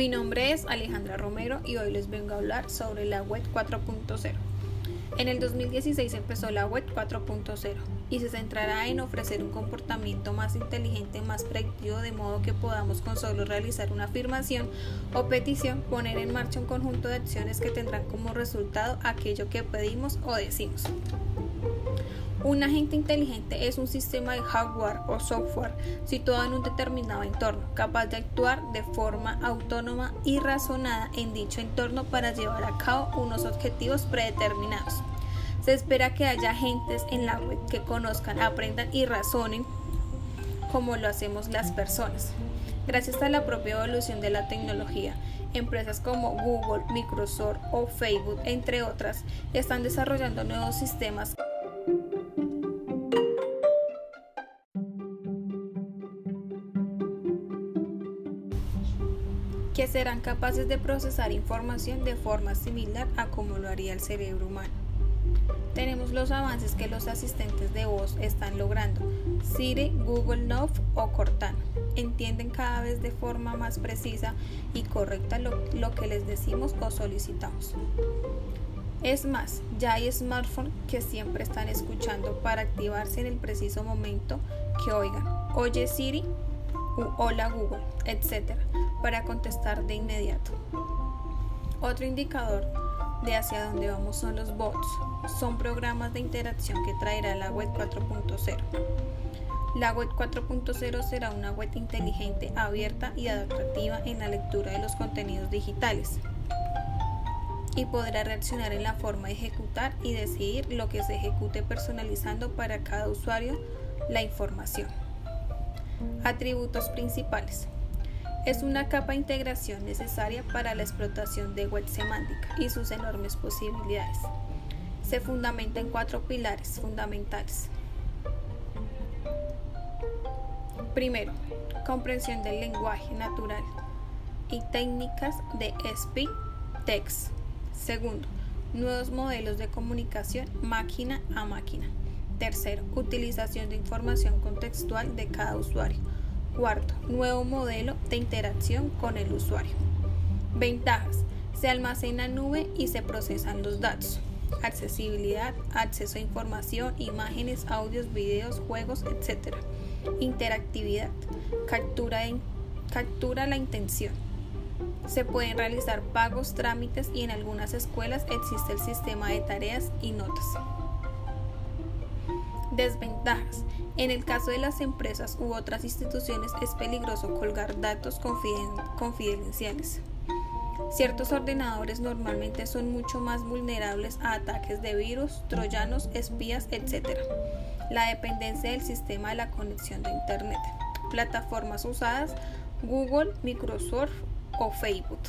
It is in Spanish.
Mi nombre es Alejandra Romero y hoy les vengo a hablar sobre la web 4.0. En el 2016 empezó la web 4.0 y se centrará en ofrecer un comportamiento más inteligente, más predictivo, de modo que podamos con solo realizar una afirmación o petición poner en marcha un conjunto de acciones que tendrán como resultado aquello que pedimos o decimos. Un agente inteligente es un sistema de hardware o software situado en un determinado entorno, capaz de actuar de forma autónoma y razonada en dicho entorno para llevar a cabo unos objetivos predeterminados. Se espera que haya agentes en la web que conozcan, aprendan y razonen como lo hacemos las personas. Gracias a la propia evolución de la tecnología, empresas como Google, Microsoft o Facebook, entre otras, están desarrollando nuevos sistemas que serán capaces de procesar información de forma similar a como lo haría el cerebro humano. Tenemos los avances que los asistentes de voz están logrando. Siri, Google Now o Cortana entienden cada vez de forma más precisa y correcta lo, lo que les decimos o solicitamos. Es más, ya hay smartphones que siempre están escuchando para activarse en el preciso momento que oigan. Oye Siri, hola Google, etc. para contestar de inmediato. Otro indicador de hacia dónde vamos son los bots. Son programas de interacción que traerá la web 4.0. La web 4.0 será una web inteligente, abierta y adaptativa en la lectura de los contenidos digitales y podrá reaccionar en la forma de ejecutar y decidir lo que se ejecute personalizando para cada usuario la información. Atributos principales. Es una capa de integración necesaria para la explotación de web semántica y sus enormes posibilidades. Se fundamenta en cuatro pilares fundamentales. Primero, comprensión del lenguaje natural y técnicas de speak text. Segundo, nuevos modelos de comunicación máquina a máquina. Tercero, utilización de información contextual de cada usuario. Cuarto, nuevo modelo de interacción con el usuario. Ventajas. Se almacena en nube y se procesan los datos. Accesibilidad, acceso a información, imágenes, audios, videos, juegos, etc. Interactividad. Captura, captura la intención. Se pueden realizar pagos, trámites y en algunas escuelas existe el sistema de tareas y notas. Desventajas. En el caso de las empresas u otras instituciones es peligroso colgar datos confidenciales. Ciertos ordenadores normalmente son mucho más vulnerables a ataques de virus, troyanos, espías, etc. La dependencia del sistema de la conexión de Internet. Plataformas usadas Google, Microsoft o Facebook.